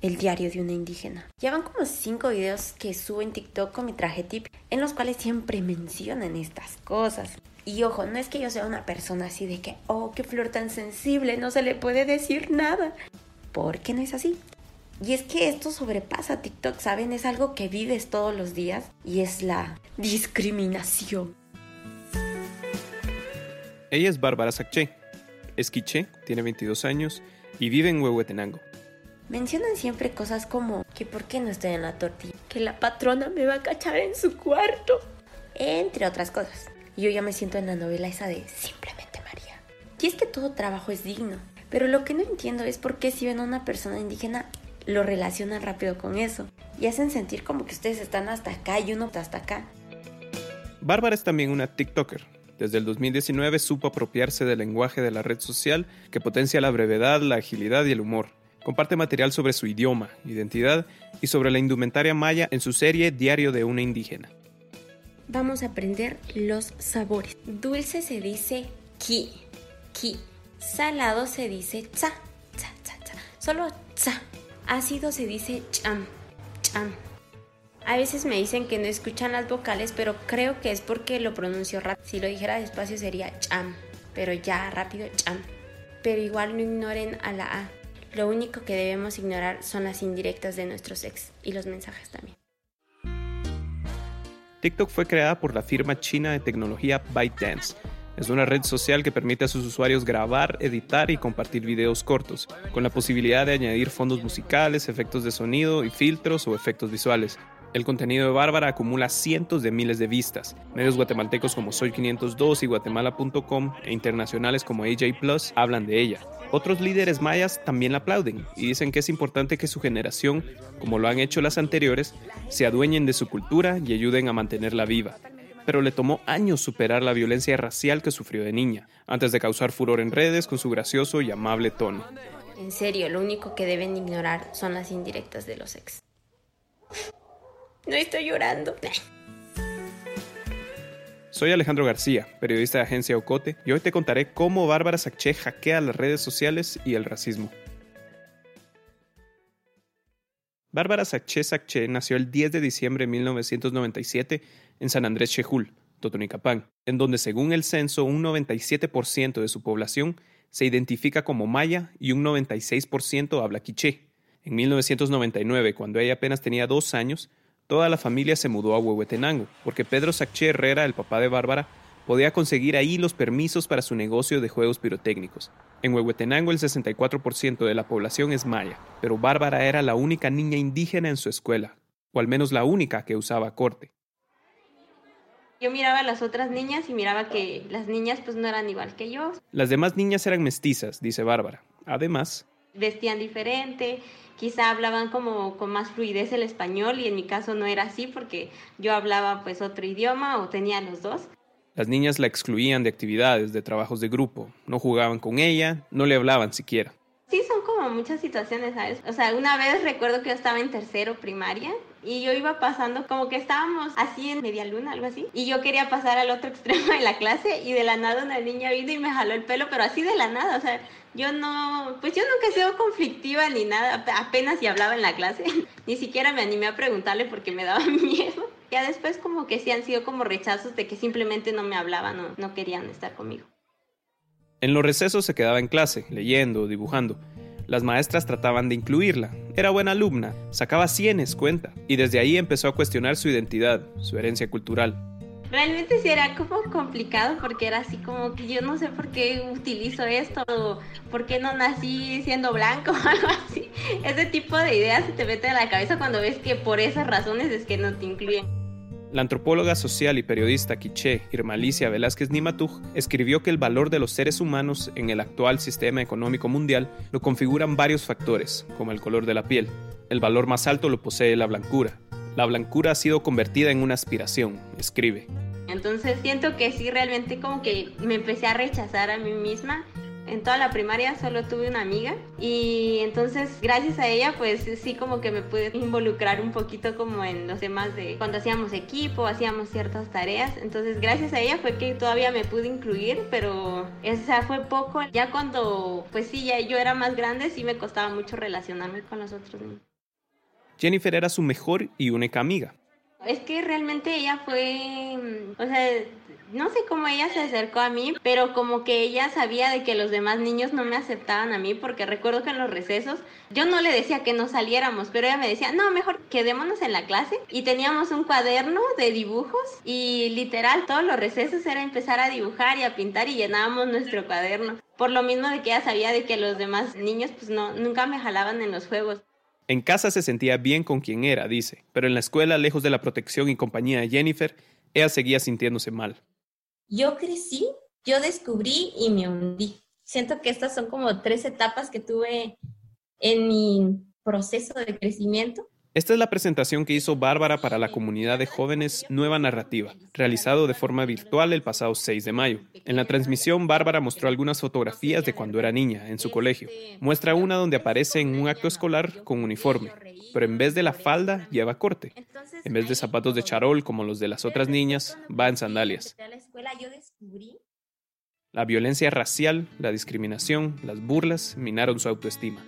el diario de una indígena. Ya van como cinco videos que subo en TikTok con mi traje tip, en los cuales siempre mencionan estas cosas. Y ojo, no es que yo sea una persona así de que, oh, qué flor tan sensible, no se le puede decir nada. Porque no es así. Y es que esto sobrepasa TikTok, ¿saben? Es algo que vives todos los días y es la discriminación. Ella es Bárbara Sacché. Es quiché, tiene 22 años y vive en Huehuetenango. Mencionan siempre cosas como que por qué no estoy en la tortilla, que la patrona me va a cachar en su cuarto, entre otras cosas. Yo ya me siento en la novela esa de Simplemente María. Y es que todo trabajo es digno, pero lo que no entiendo es por qué si ven a una persona indígena lo relacionan rápido con eso y hacen sentir como que ustedes están hasta acá y uno hasta acá. Bárbara es también una TikToker. Desde el 2019 supo apropiarse del lenguaje de la red social que potencia la brevedad, la agilidad y el humor. Comparte material sobre su idioma, identidad y sobre la indumentaria maya en su serie Diario de una indígena. Vamos a aprender los sabores. Dulce se dice ki, ki. Salado se dice tsa, tsa, tsa, tsa. Solo tsa. Ácido se dice cham, cham. A veces me dicen que no escuchan las vocales, pero creo que es porque lo pronuncio rápido. Si lo dijera despacio sería cham, pero ya rápido cham. Pero igual no ignoren a la A. Lo único que debemos ignorar son las indirectas de nuestros ex y los mensajes también. TikTok fue creada por la firma china de tecnología ByteDance. Es una red social que permite a sus usuarios grabar, editar y compartir videos cortos, con la posibilidad de añadir fondos musicales, efectos de sonido y filtros o efectos visuales. El contenido de Bárbara acumula cientos de miles de vistas. Medios guatemaltecos como Soy502 y Guatemala.com e internacionales como AJ Plus hablan de ella. Otros líderes mayas también la aplauden y dicen que es importante que su generación, como lo han hecho las anteriores, se adueñen de su cultura y ayuden a mantenerla viva. Pero le tomó años superar la violencia racial que sufrió de niña, antes de causar furor en redes con su gracioso y amable tono. En serio, lo único que deben ignorar son las indirectas de los ex. No estoy llorando. Soy Alejandro García, periodista de Agencia Ocote, y hoy te contaré cómo Bárbara Sacché hackea las redes sociales y el racismo. Bárbara Sacché Sacché nació el 10 de diciembre de 1997 en San Andrés Chejul, Totonicapán, en donde según el censo un 97% de su población se identifica como maya y un 96% habla quiché. En 1999, cuando ella apenas tenía dos años, toda la familia se mudó a Huehuetenango, porque Pedro Sacché Herrera, el papá de Bárbara, podía conseguir ahí los permisos para su negocio de juegos pirotécnicos. En Huehuetenango el 64% de la población es maya, pero Bárbara era la única niña indígena en su escuela, o al menos la única que usaba corte. Yo miraba a las otras niñas y miraba que las niñas pues no eran igual que yo. Las demás niñas eran mestizas, dice Bárbara. Además, vestían diferente, quizá hablaban como con más fluidez el español y en mi caso no era así porque yo hablaba pues otro idioma o tenía los dos. Las niñas la excluían de actividades, de trabajos de grupo, no jugaban con ella, no le hablaban siquiera. Sí, son como muchas situaciones, ¿sabes? O sea, una vez recuerdo que yo estaba en tercero primaria y yo iba pasando como que estábamos así en media luna, algo así, y yo quería pasar al otro extremo de la clase y de la nada una niña vino y me jaló el pelo, pero así de la nada, o sea, yo no, pues yo nunca he sido conflictiva ni nada, apenas si hablaba en la clase, ni siquiera me animé a preguntarle porque me daba miedo. Ya después como que sí han sido como rechazos de que simplemente no me hablaban o no querían estar conmigo. En los recesos se quedaba en clase, leyendo, dibujando. Las maestras trataban de incluirla. Era buena alumna, sacaba cienes cuenta, y desde ahí empezó a cuestionar su identidad, su herencia cultural. Realmente sí era como complicado porque era así como que yo no sé por qué utilizo esto o por qué no nací siendo blanco o algo así. Ese tipo de ideas se te mete a la cabeza cuando ves que por esas razones es que no te incluyen. La antropóloga social y periodista quiché Irmalicia Velázquez Nimatuj escribió que el valor de los seres humanos en el actual sistema económico mundial lo configuran varios factores, como el color de la piel. El valor más alto lo posee la blancura, La blancura ha sido convertida en una aspiración, escribe. Entonces siento que sí, realmente como que me empecé a rechazar a mí misma en toda la primaria solo tuve una amiga y entonces gracias a ella pues sí como que me pude involucrar un poquito como en los demás de cuando hacíamos equipo, hacíamos ciertas tareas, entonces gracias a ella fue que todavía me pude incluir, pero esa fue poco, ya cuando pues sí, ya yo era más grande sí me costaba mucho relacionarme con los otros niños. Jennifer era su mejor y única amiga. Es que realmente ella fue, o sea, no sé cómo ella se acercó a mí, pero como que ella sabía de que los demás niños no me aceptaban a mí, porque recuerdo que en los recesos yo no le decía que no saliéramos, pero ella me decía, no, mejor quedémonos en la clase. Y teníamos un cuaderno de dibujos y literal todos los recesos era empezar a dibujar y a pintar y llenábamos nuestro cuaderno. Por lo mismo de que ella sabía de que los demás niños pues no, nunca me jalaban en los juegos. En casa se sentía bien con quien era, dice, pero en la escuela, lejos de la protección y compañía de Jennifer, ella seguía sintiéndose mal yo crecí, yo descubrí y me hundí. Siento que estas son como tres etapas que tuve en mi proceso de crecimiento. Esta es la presentación que hizo Bárbara para la comunidad de jóvenes Nueva Narrativa, realizado de forma virtual el pasado 6 de mayo. En la transmisión, Bárbara mostró algunas fotografías de cuando era niña, en su colegio. Muestra una donde aparece en un acto escolar con uniforme, pero en vez de la falda lleva corte. En vez de zapatos de charol como los de las otras niñas, va en sandalias. La violencia racial, la discriminación, las burlas minaron su autoestima.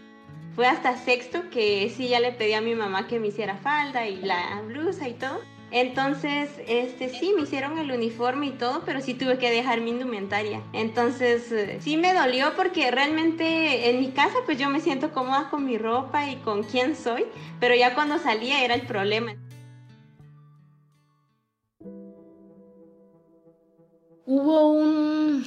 Fue hasta sexto que sí ya le pedí a mi mamá que me hiciera falda y la blusa y todo. Entonces, este sí, me hicieron el uniforme y todo, pero sí tuve que dejar mi indumentaria. Entonces, eh, sí me dolió porque realmente en mi casa pues yo me siento cómoda con mi ropa y con quién soy, pero ya cuando salía era el problema. Hubo un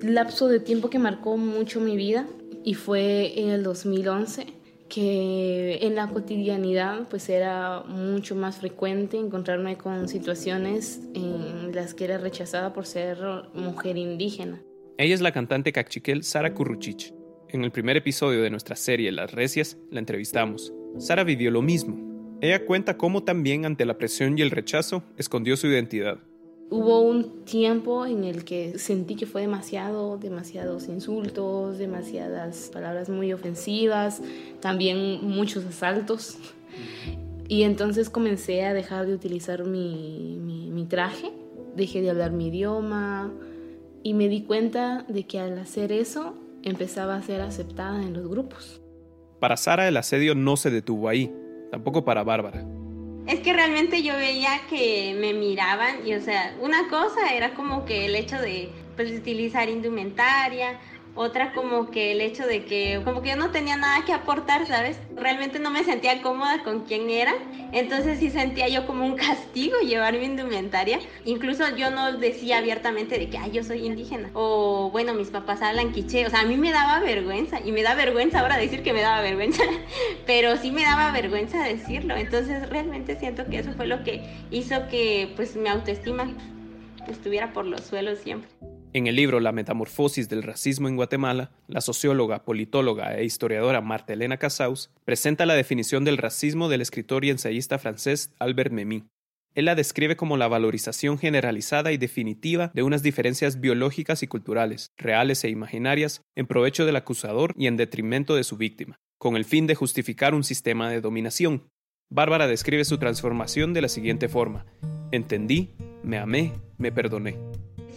lapso de tiempo que marcó mucho mi vida y fue en el 2011 que en la cotidianidad pues era mucho más frecuente encontrarme con situaciones en las que era rechazada por ser mujer indígena. Ella es la cantante cachiquel Sara Curruchich. En el primer episodio de nuestra serie Las Recias la entrevistamos. Sara vivió lo mismo. Ella cuenta cómo también ante la presión y el rechazo escondió su identidad. Hubo un tiempo en el que sentí que fue demasiado, demasiados insultos, demasiadas palabras muy ofensivas, también muchos asaltos. Y entonces comencé a dejar de utilizar mi, traje, dejé de hablar mi idioma y me di cuenta de que al hacer eso empezaba a ser aceptada en los grupos. Para Sara el asedio no se detuvo ahí, tampoco para Bárbara. Es que realmente yo veía que me miraban y, o sea, una cosa era como que el hecho de pues, utilizar indumentaria, otra como que el hecho de que como que yo no tenía nada que aportar, ¿sabes? Realmente no me sentía cómoda con quién era, entonces sí sentía yo como un castigo llevar mi indumentaria. Incluso yo no decía abiertamente de que, ay, yo soy indígena. O bueno, mis papás hablan quiché, o sea, a mí me daba vergüenza y me da vergüenza ahora decir que me daba vergüenza, pero sí me daba vergüenza decirlo. Entonces realmente siento que eso fue lo que hizo que pues mi autoestima estuviera por los suelos siempre. En el libro La metamorfosis del racismo en Guatemala, la socióloga, politóloga e historiadora Marta Elena Casaus presenta la definición del racismo del escritor y ensayista francés Albert Memmi. Él la describe como la valorización generalizada y definitiva de unas diferencias biológicas y culturales, reales e imaginarias, en provecho del acusador y en detrimento de su víctima, con el fin de justificar un sistema de dominación. Bárbara describe su transformación de la siguiente forma. Entendí, me amé, me perdoné.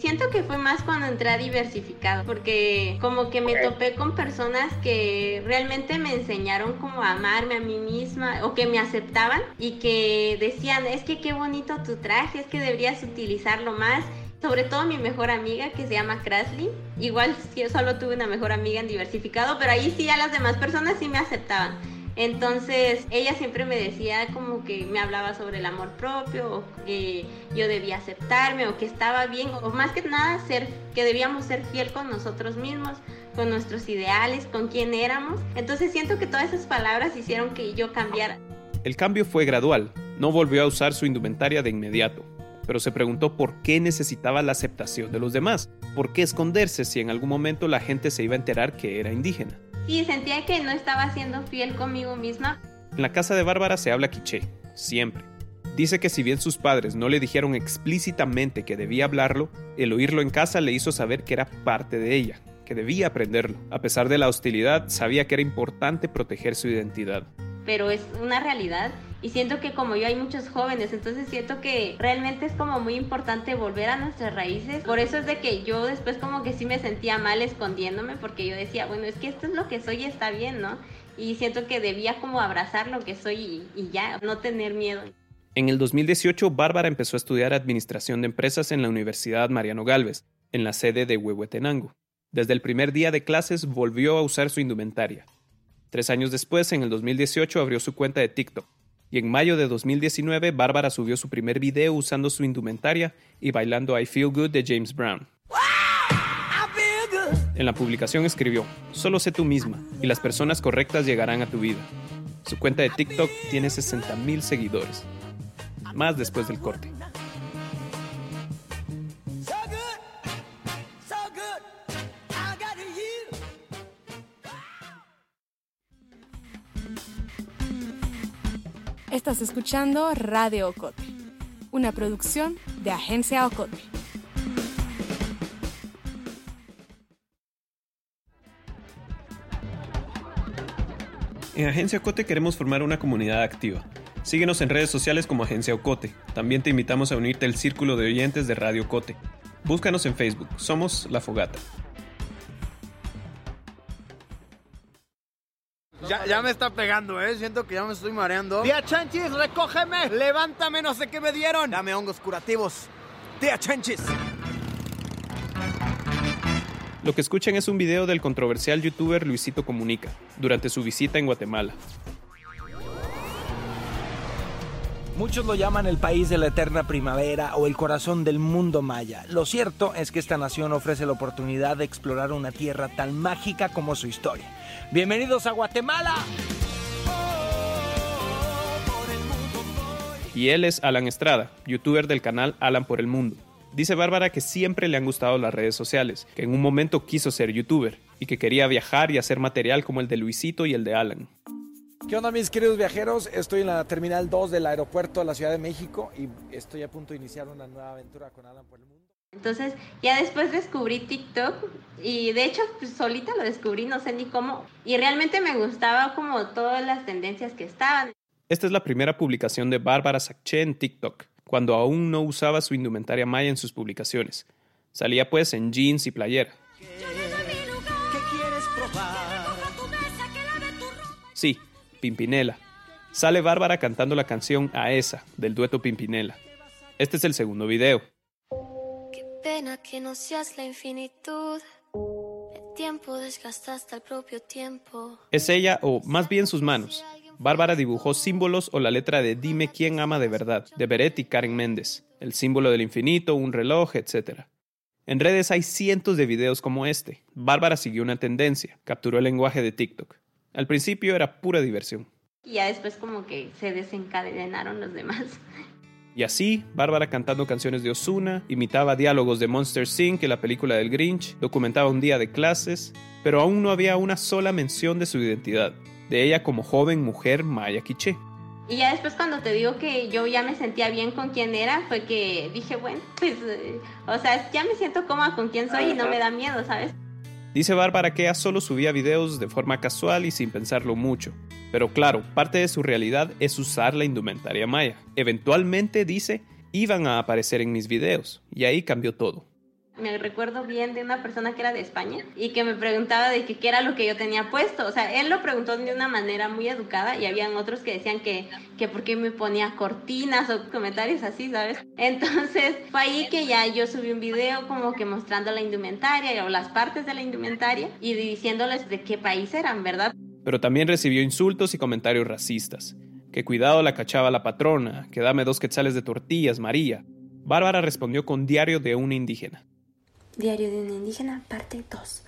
Siento que fue más cuando entré a diversificado, porque como que me topé con personas que realmente me enseñaron como a amarme a mí misma o que me aceptaban y que decían, es que qué bonito tu traje, es que deberías utilizarlo más sobre todo mi mejor amiga que se llama Krasley. Igual yo solo tuve una mejor amiga en diversificado, pero ahí sí a las demás personas sí me aceptaban. Entonces ella siempre me decía como que me hablaba sobre el amor propio, o que yo debía aceptarme, o que estaba bien, o más que nada ser, que debíamos ser fiel con nosotros mismos, con nuestros ideales, con quién éramos. Entonces siento que todas esas palabras hicieron que yo cambiara. El cambio fue gradual, no volvió a usar su indumentaria de inmediato, pero se preguntó por qué necesitaba la aceptación de los demás, por qué esconderse si en algún momento la gente se iba a enterar que era indígena. Sí, sentía que no estaba siendo fiel conmigo misma. En la casa de Bárbara se habla quiché, siempre. Dice que si bien sus padres no le dijeron explícitamente que debía hablarlo, el oírlo en casa le hizo saber que era parte de ella, que debía aprenderlo. A pesar de la hostilidad, sabía que era importante proteger su identidad. Pero es una realidad y siento que como yo hay muchos jóvenes, entonces siento que realmente es como muy importante volver a nuestras raíces. Por eso es de que yo después como que sí me sentía mal escondiéndome porque yo decía, bueno, es que esto es lo que soy y está bien, ¿no? Y siento que debía como abrazar lo que soy y, y ya, no tener miedo. En el 2018, Bárbara empezó a estudiar Administración de Empresas en la Universidad Mariano Galvez, en la sede de Huehuetenango. Desde el primer día de clases volvió a usar su indumentaria. Tres años después, en el 2018, abrió su cuenta de TikTok. Y en mayo de 2019, Bárbara subió su primer video usando su indumentaria y bailando I Feel Good de James Brown. En la publicación escribió, solo sé tú misma y las personas correctas llegarán a tu vida. Su cuenta de TikTok tiene 60.000 seguidores más después del corte. Estás escuchando Radio Ocote, una producción de Agencia Ocote. En Agencia Ocote queremos formar una comunidad activa Síguenos en redes sociales como Agencia Ocote. También te invitamos a unirte al círculo de oyentes de Radio Ocote. Búscanos en Facebook. Somos La Fogata. Ya, me está pegando, ¿eh? Siento que ya me estoy mareando. Tía Chanchis, recógeme. Levántame, no sé qué me dieron. Dame hongos curativos. Tía Chanchis. Lo que escuchan es un video del controversial youtuber Luisito Comunica durante su visita en Guatemala. Muchos lo llaman el país de la eterna primavera o el corazón del mundo maya. Lo cierto es que esta nación ofrece la oportunidad de explorar una tierra tan mágica como su historia. Bienvenidos a Guatemala. Y él es Alan Estrada, youtuber del canal Alan por el Mundo. Dice Bárbara que siempre le han gustado las redes sociales, que en un momento quiso ser youtuber y que quería viajar y hacer material como el de Luisito y el de Alan. ¿Qué onda mis queridos viajeros? Estoy en la Terminal 2 del aeropuerto de la Ciudad de México y estoy a punto de iniciar una nueva aventura con Alan por el mundo. Entonces ya después descubrí TikTok y de hecho pues, solita lo descubrí, no sé ni cómo, y realmente me gustaba como todas las tendencias que estaban. Esta es la primera publicación de Bárbara Sacché en TikTok, cuando aún no usaba su indumentaria maya en sus publicaciones. Salía pues en jeans y playera. Sí, Pimpinela. Sale Bárbara cantando la canción A esa, del dueto Pimpinela. Este es el segundo video. Qué pena que no seas la infinitud. El tiempo desgasta hasta el propio tiempo. Es ella, o más bien sus manos. Bárbara dibujó símbolos o la letra de Dime quién ama de verdad, de Beret y Karen Méndez, el símbolo del infinito, un reloj, etc. En redes hay cientos de videos como este. Bárbara siguió una tendencia, capturó el lenguaje de TikTok. Al principio era pura diversión. Y ya después como que se desencadenaron los demás. Y así, Bárbara cantando canciones de Osuna, imitaba diálogos de Monster Inc. en la película del Grinch, documentaba un día de clases, pero aún no había una sola mención de su identidad, de ella como joven mujer maya quiché. Y ya después cuando te digo que yo ya me sentía bien con quién era, fue que dije, bueno, pues, eh, o sea, ya me siento cómoda con quién soy y no me da miedo, ¿sabes? Dice Bárbara que ella solo subía videos de forma casual y sin pensarlo mucho. Pero claro, parte de su realidad es usar la indumentaria maya. Eventualmente, dice, iban a aparecer en mis videos. Y ahí cambió todo me recuerdo bien de una persona que era de España y que me preguntaba de qué era lo que yo tenía puesto. O sea, él lo preguntó de una manera muy educada y habían otros que decían que, que por qué me ponía cortinas o comentarios así, ¿sabes? Entonces fue ahí que ya yo subí un video como que mostrando la indumentaria o las partes de la indumentaria y diciéndoles de qué país eran, ¿verdad? Pero también recibió insultos y comentarios racistas. Que cuidado la cachaba la patrona, que dame dos quetzales de tortillas, María. Bárbara respondió con diario de una indígena. Diario de un indígena, parte 2.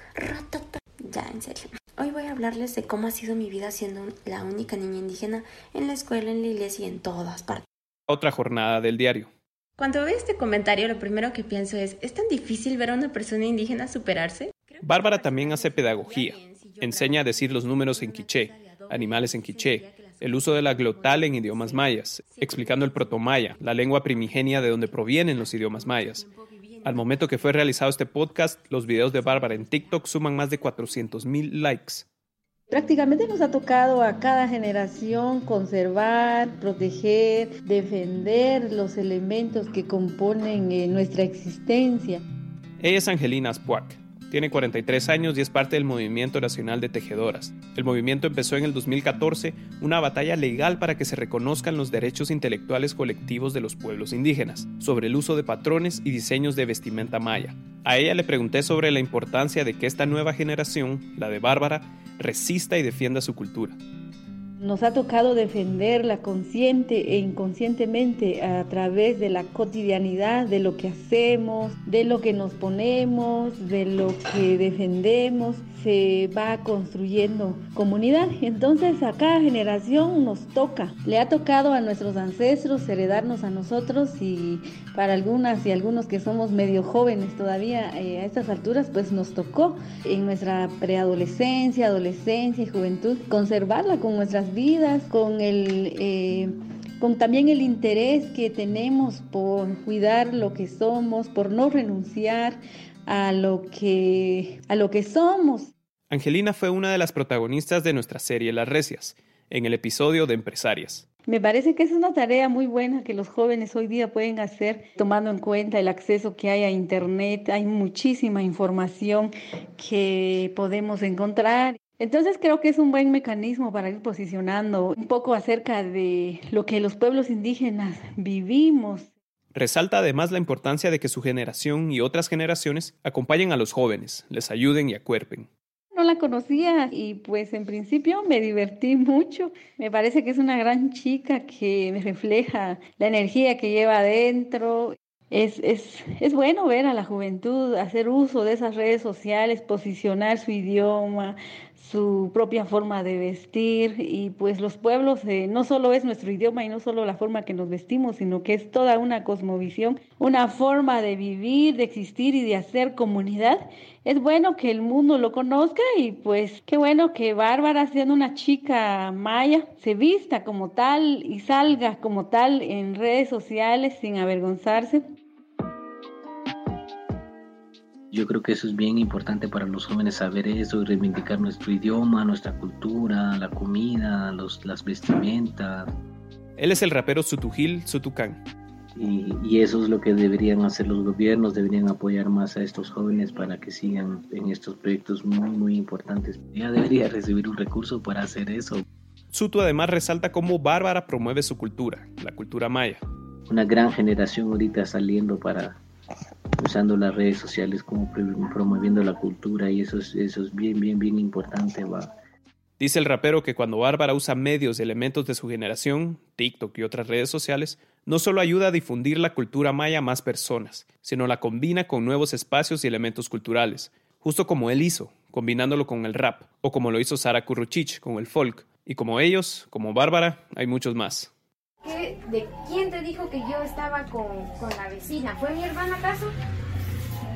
Ya, en serio. Hoy voy a hablarles de cómo ha sido mi vida siendo la única niña indígena en la escuela, en la iglesia y en todas partes. Otra jornada del diario. Cuando veo este comentario, lo primero que pienso es, ¿es tan difícil ver a una persona indígena superarse? Bárbara también hace pedagogía. Enseña a decir los números en quiché, animales en quiché, el uso de la glotal en idiomas mayas, explicando el protomaya, la lengua primigenia de donde provienen los idiomas mayas. Al momento que fue realizado este podcast, los videos de Bárbara en TikTok suman más de 400.000 likes. Prácticamente nos ha tocado a cada generación conservar, proteger, defender los elementos que componen eh, nuestra existencia. Ella es Angelina Aspuac, tiene 43 años y es parte del Movimiento Nacional de Tejedoras. El movimiento empezó en el 2014 una batalla legal para que se reconozcan los derechos intelectuales colectivos de los pueblos indígenas, sobre el uso de patrones y diseños de vestimenta maya. A ella le pregunté sobre la importancia de que esta nueva generación, la de Bárbara, resista y defienda su cultura. Nos ha tocado defenderla consciente e inconscientemente a través de la cotidianidad, de lo que hacemos, de lo que nos ponemos, de lo que defendemos. Se va construyendo comunidad. Entonces a cada generación nos toca. Le ha tocado a nuestros ancestros heredarnos a nosotros y para algunas y algunos que somos medio jóvenes todavía eh, a estas alturas, pues nos tocó en nuestra preadolescencia, adolescencia y juventud conservarla con nuestras vidas, con el... Eh, con también el interés que tenemos por cuidar lo que somos, por no renunciar a lo que, a lo que somos. Angelina fue una de las protagonistas de nuestra serie Las Recias, en el episodio de Empresarias. Me parece que es una tarea muy buena que los jóvenes hoy día pueden hacer tomando en cuenta el acceso que hay a Internet. Hay muchísima información que podemos encontrar. Entonces creo que es un buen mecanismo para ir posicionando un poco acerca de lo que los pueblos indígenas vivimos. Resalta además la importancia de que su generación y otras generaciones acompañen a los jóvenes, les ayuden y acuerpen. No la conocía y pues en principio me divertí mucho. Me parece que es una gran chica que me refleja la energía que lleva adentro. Es, es, es bueno ver a la juventud hacer uso de esas redes sociales, posicionar su idioma, su propia forma de vestir y pues los pueblos eh, no solo es nuestro idioma y no solo la forma que nos vestimos, sino que es toda una cosmovisión, una forma de vivir, de existir y de hacer comunidad. Es bueno que el mundo lo conozca y pues qué bueno que Bárbara, siendo una chica maya, se vista como tal y salga como tal en redes sociales sin avergonzarse. Yo creo que eso es bien importante para los jóvenes saber eso, reivindicar nuestro idioma, nuestra cultura, la comida, los, las vestimentas. Él es el rapero Sutujil Sutucán. Y, y, eso es lo que deberían hacer los gobiernos, deberían apoyar más a estos jóvenes para que sigan en estos proyectos muy, muy importantes. Ya debería recibir un recurso para hacer eso. Sutu además resalta cómo Bárbara promueve su cultura, la cultura maya. Una gran generación ahorita saliendo para usando las redes sociales como promoviendo la cultura y eso es, eso es bien, bien, bien importante. Va. Dice el rapero que cuando Bárbara usa medios y elementos de su generación, TikTok y otras redes sociales, no solo ayuda a difundir la cultura maya a más personas, sino la combina con nuevos espacios y elementos culturales, justo como él hizo, combinándolo con el rap, o como lo hizo Sara Kuruchich con el folk, y como ellos, como Bárbara, hay muchos más. ¿De quién te dijo que yo estaba con, con la vecina? ¿Fue mi hermana acaso?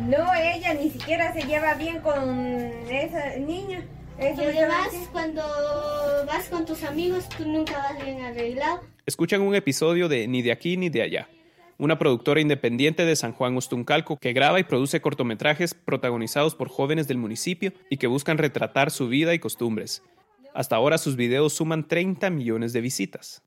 No, ella ni siquiera se lleva bien con esa niña. Además, cuando vas con tus amigos, tú nunca vas bien arreglado. Escuchan un episodio de Ni de aquí ni de allá, una productora independiente de San Juan Ostuncalco que graba y produce cortometrajes protagonizados por jóvenes del municipio y que buscan retratar su vida y costumbres. Hasta ahora sus videos suman 30 millones de visitas.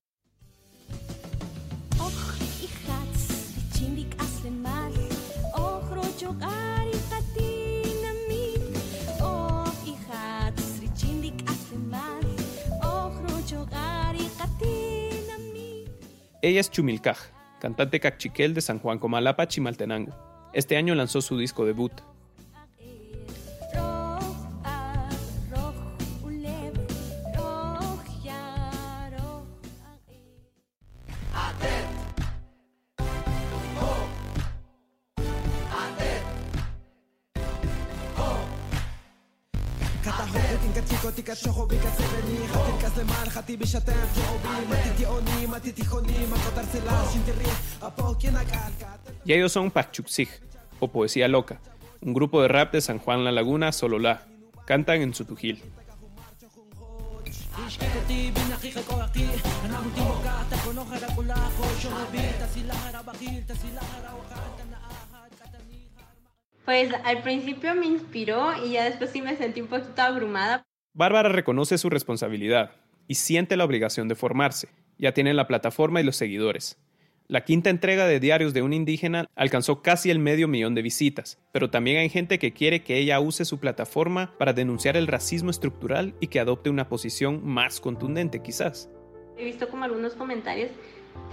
Ella es Chumilcaj, cantante cachiquel de San Juan Comalapa, Chimaltenango. Este año lanzó su disco debut, Y ellos son Pachuxig, o Poesía Loca, un grupo de rap de San Juan La Laguna, Sololá. Cantan en su tujil. Pues al principio me inspiró y ya después sí me sentí un poquito abrumada. Bárbara reconoce su responsabilidad y siente la obligación de formarse. Ya tiene la plataforma y los seguidores. La quinta entrega de Diarios de un Indígena alcanzó casi el medio millón de visitas, pero también hay gente que quiere que ella use su plataforma para denunciar el racismo estructural y que adopte una posición más contundente quizás. He visto como algunos comentarios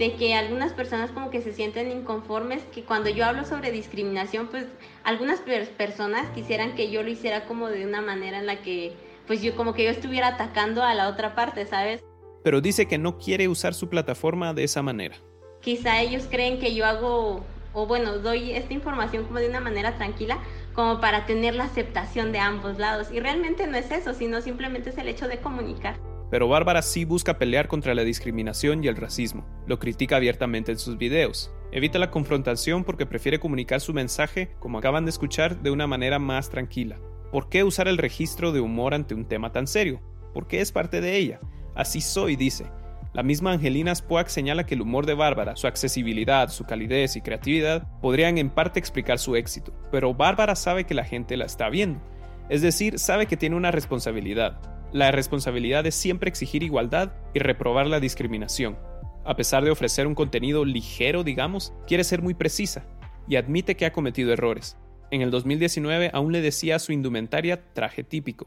de que algunas personas como que se sienten inconformes, que cuando yo hablo sobre discriminación, pues algunas personas quisieran que yo lo hiciera como de una manera en la que pues yo como que yo estuviera atacando a la otra parte, ¿sabes? Pero dice que no quiere usar su plataforma de esa manera quizá ellos creen que yo hago, o bueno, doy esta información como de una manera tranquila, como para tener la aceptación de ambos lados. Y realmente no es eso, sino simplemente es el hecho de comunicar. Pero Bárbara sí busca pelear contra la discriminación y el racismo. Lo critica abiertamente en sus videos. Evita la confrontación porque prefiere comunicar su mensaje, como acaban de escuchar, de una manera más tranquila. ¿Por qué usar el registro de humor ante un tema tan serio? Porque es parte de ella. Así soy, dice. La misma Angelina Spoak señala que el humor de Bárbara, su accesibilidad, su calidez y creatividad podrían en parte explicar su éxito, pero Bárbara sabe que la gente la está viendo, es decir, sabe que tiene una responsabilidad. La responsabilidad es siempre exigir igualdad y reprobar la discriminación. A pesar de ofrecer un contenido ligero, digamos, quiere ser muy precisa y admite que ha cometido errores. En el 2019 aún le decía a su indumentaria traje típico.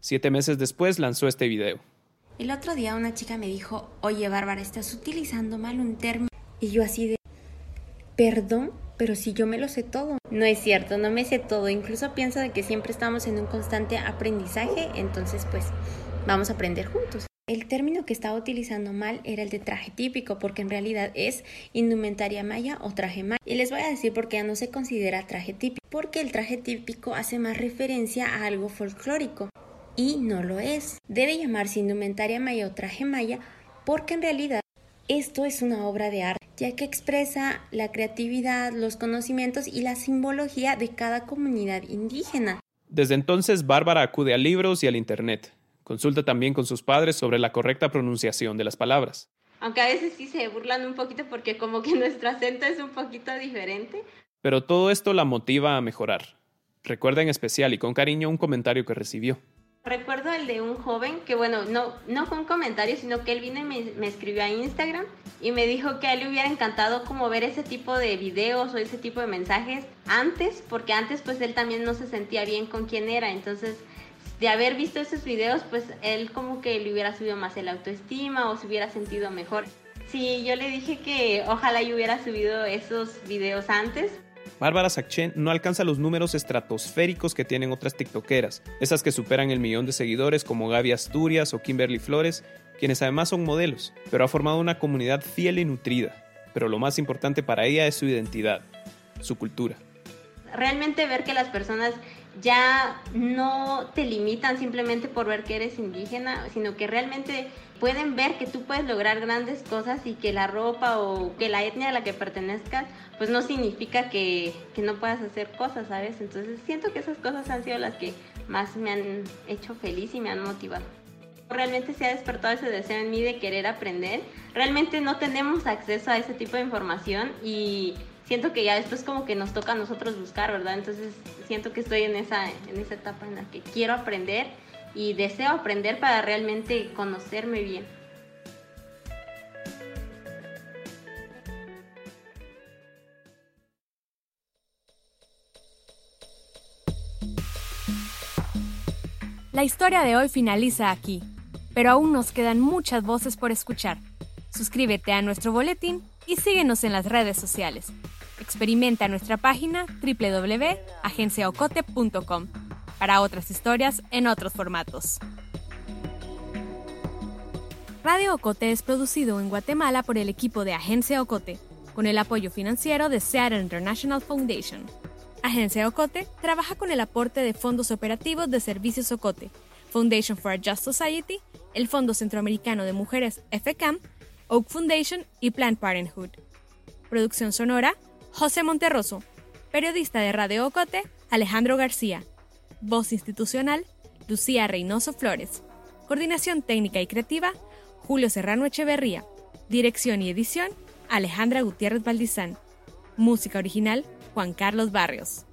Siete meses después lanzó este video. El otro día una chica me dijo, oye Bárbara, estás utilizando mal un término. Y yo así de, perdón, pero si yo me lo sé todo. No es cierto, no me sé todo. Incluso pienso de que siempre estamos en un constante aprendizaje, entonces pues vamos a aprender juntos. El término que estaba utilizando mal era el de traje típico, porque en realidad es indumentaria maya o traje maya. Y les voy a decir por qué ya no se considera traje típico, porque el traje típico hace más referencia a algo folclórico y no lo es. Debe llamarse indumentaria maya o traje maya porque en realidad esto es una obra de arte, ya que expresa la creatividad, los conocimientos y la simbología de cada comunidad indígena. Desde entonces, Bárbara acude a libros y al Internet. Consulta también con sus padres sobre la correcta pronunciación de las palabras. Aunque a veces sí se burlan un poquito porque como que nuestro acento es un poquito diferente. Pero todo esto la motiva a mejorar. Recuerda en especial y con cariño un comentario que recibió. Recuerdo el de un joven que, bueno, no, no fue un comentario, sino que él vino y me, escribió a Instagram y me dijo que a él le hubiera encantado como ver ese tipo de videos o ese tipo de mensajes antes, porque antes pues él también no se sentía bien con quién era, entonces de haber visto esos videos pues él como que le hubiera subido más el autoestima o se hubiera sentido mejor. Sí, yo le dije que ojalá yo hubiera subido esos videos antes Bárbara Sacchen no alcanza los números estratosféricos que tienen otras tiktokeras, esas que superan el millón de seguidores como Gaby Asturias o Kimberly Flores, quienes además son modelos, pero ha formado una comunidad fiel y nutrida. Pero lo más importante para ella es su identidad, su cultura. Realmente ver que las personas ya no te limitan simplemente por ver que eres indígena, sino que realmente pueden ver que tú puedes lograr grandes cosas y que la ropa o que la etnia a la que pertenezcas, pues no significa que, que no puedas hacer cosas, ¿sabes? Entonces siento que esas cosas han sido las que más me han hecho feliz y me han motivado. Realmente se ha despertado ese deseo en mí de querer aprender. Realmente no tenemos acceso a ese tipo de información y siento que ya después como que nos toca a nosotros buscar, ¿verdad? Entonces siento que estoy en esa, en esa etapa en la que quiero aprender y deseo aprender para realmente conocerme bien. La historia de hoy finaliza aquí, pero aún nos quedan muchas voces por escuchar. Suscríbete a nuestro boletín y síguenos en las redes sociales. Experimenta nuestra página www.agenciaocote.com para otras historias en otros formatos. Radio Ocote es producido en Guatemala por el equipo de Agencia Ocote, con el apoyo financiero de Seattle International Foundation. Agencia Ocote trabaja con el aporte de fondos operativos de Servicios Ocote, Foundation for a Just Society, el Fondo Centroamericano de Mujeres FCAM, Oak Foundation y Planned Parenthood. Producción sonora, José Monterroso. Periodista de Radio Ocote, Alejandro García. Voz institucional, Lucía Reynoso Flores. Coordinación técnica y creativa, Julio Serrano Echeverría. Dirección y edición, Alejandra Gutiérrez Valdizán. Música original, Juan Carlos Barrios.